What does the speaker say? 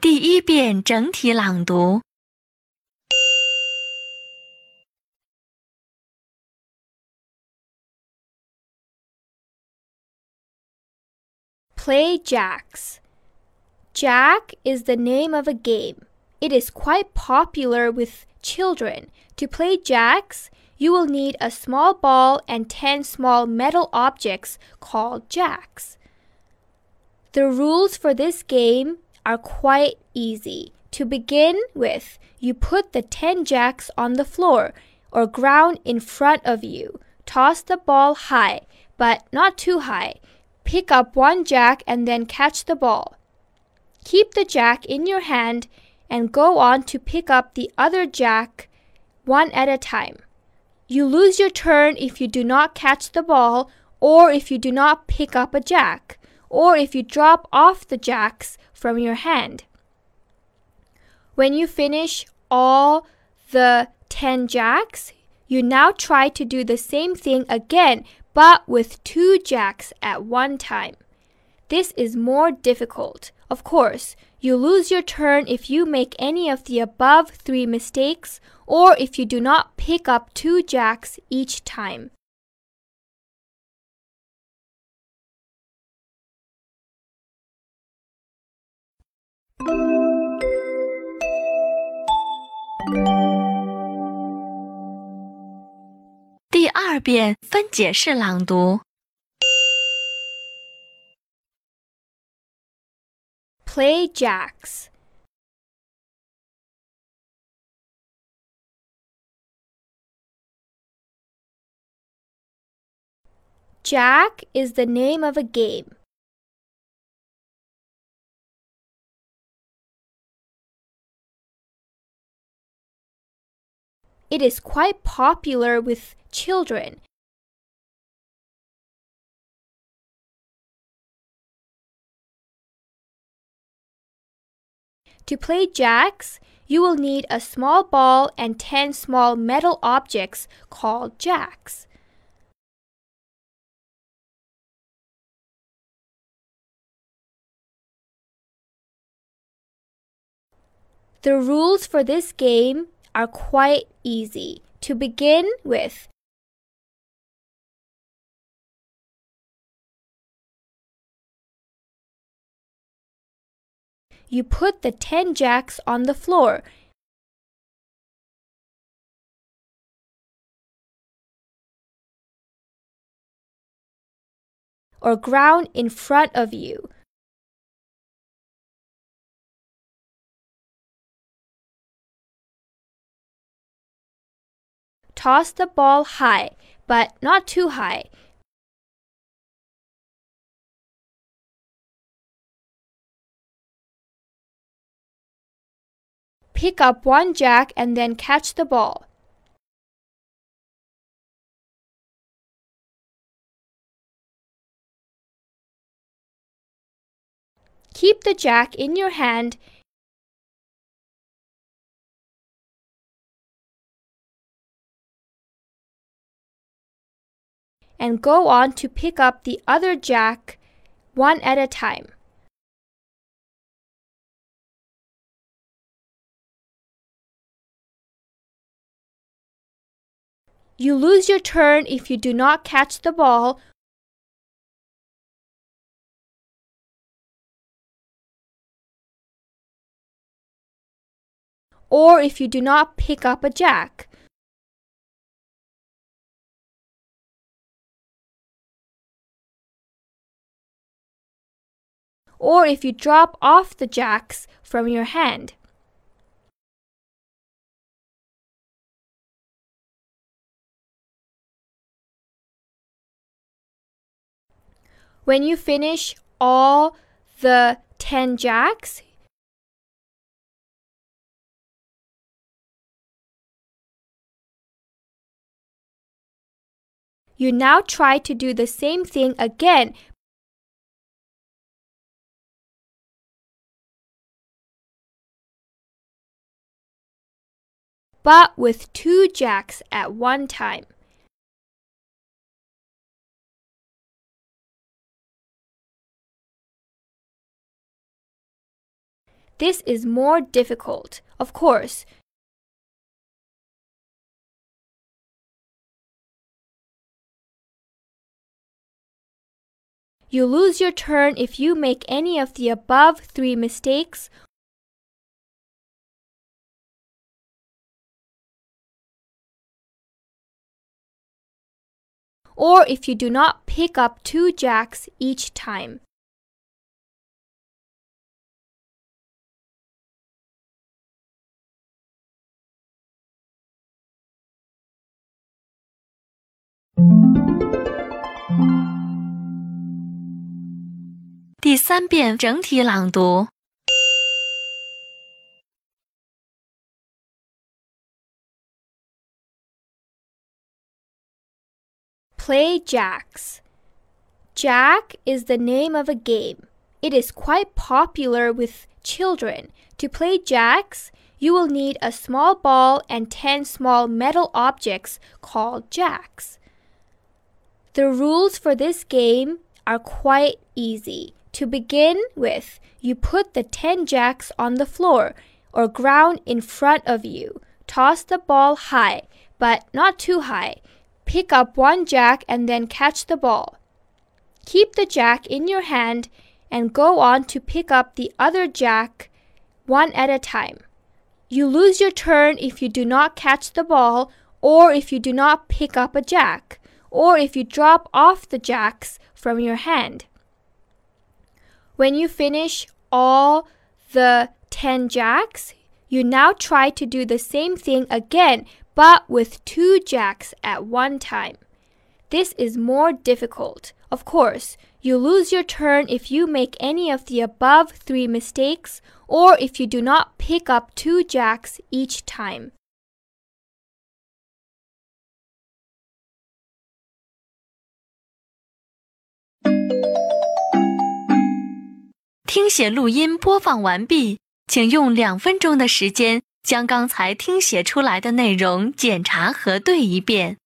第一遍整体朗读。 Play Jacks. Jack is the name of a game. It is quite popular with children. To play Jacks, you will need a small ball and 10 small metal objects called Jacks. The rules for this game are quite easy. To begin with, you put the 10 Jacks on the floor or ground in front of you. Toss the ball high, but not too high. Pick up one jack and then catch the ball. Keep the jack in your hand and go on to pick up the other jack one at a time. You lose your turn if you do not catch the ball, or if you do not pick up a jack, or if you drop off the jacks from your hand. When you finish all the 10 jacks, you now try to do the same thing again but with two jacks at one time. This is more difficult. Of course, you lose your turn if you make any of the above three mistakes or if you do not pick up two jacks each time. 第二遍分解式朗读。 Play jacks. Jack is the name of a game. It is quite popular with children. To play jacks, you will need a small ball and 10 small metal objects called jacks. The rules for this game are quite easy. To begin with, you put the 10 jacks on the floor. Or ground in front of you. Toss the ball high, but not too high. Pick up one jack and then catch the ball. Keep the jack in your hand and go on to pick up the other jack one at a time. You lose your turn if you do not catch the ball or if you do not pick up a jack. Or if you drop off the jacks from your hand. When you finish all the 10 jacks, you now try to do the same thing again but with two jacks at one time. This is more difficult. Of course, You lose your turn if you make any of the above three mistakes or if you do not pick up two jacks each time. Play jacks. Jack is the name of a game. It is quite popular with children. To play jacks, you will need a small ball and 10 small metal objects called jacks. The rules for this game are quite easy. To begin with, you put the 10 jacks on the floor or ground in front of you. Toss the ball high, but not too high. Pick up one jack and then catch the ball. Keep the jack in your hand and go on to pick up the other jack one at a time. You lose your turn if you do not catch the ball or if you do not pick up a jack or if you drop off the jacks from your hand. When you finish all the 10 jacks, you now try to do the same thing again but with two jacks at one time. This is more difficult. Of course, you lose your turn if you make any of the above three mistakes or if you do not pick up two jacks each time. 将刚才听写出来的内容检查核对一遍。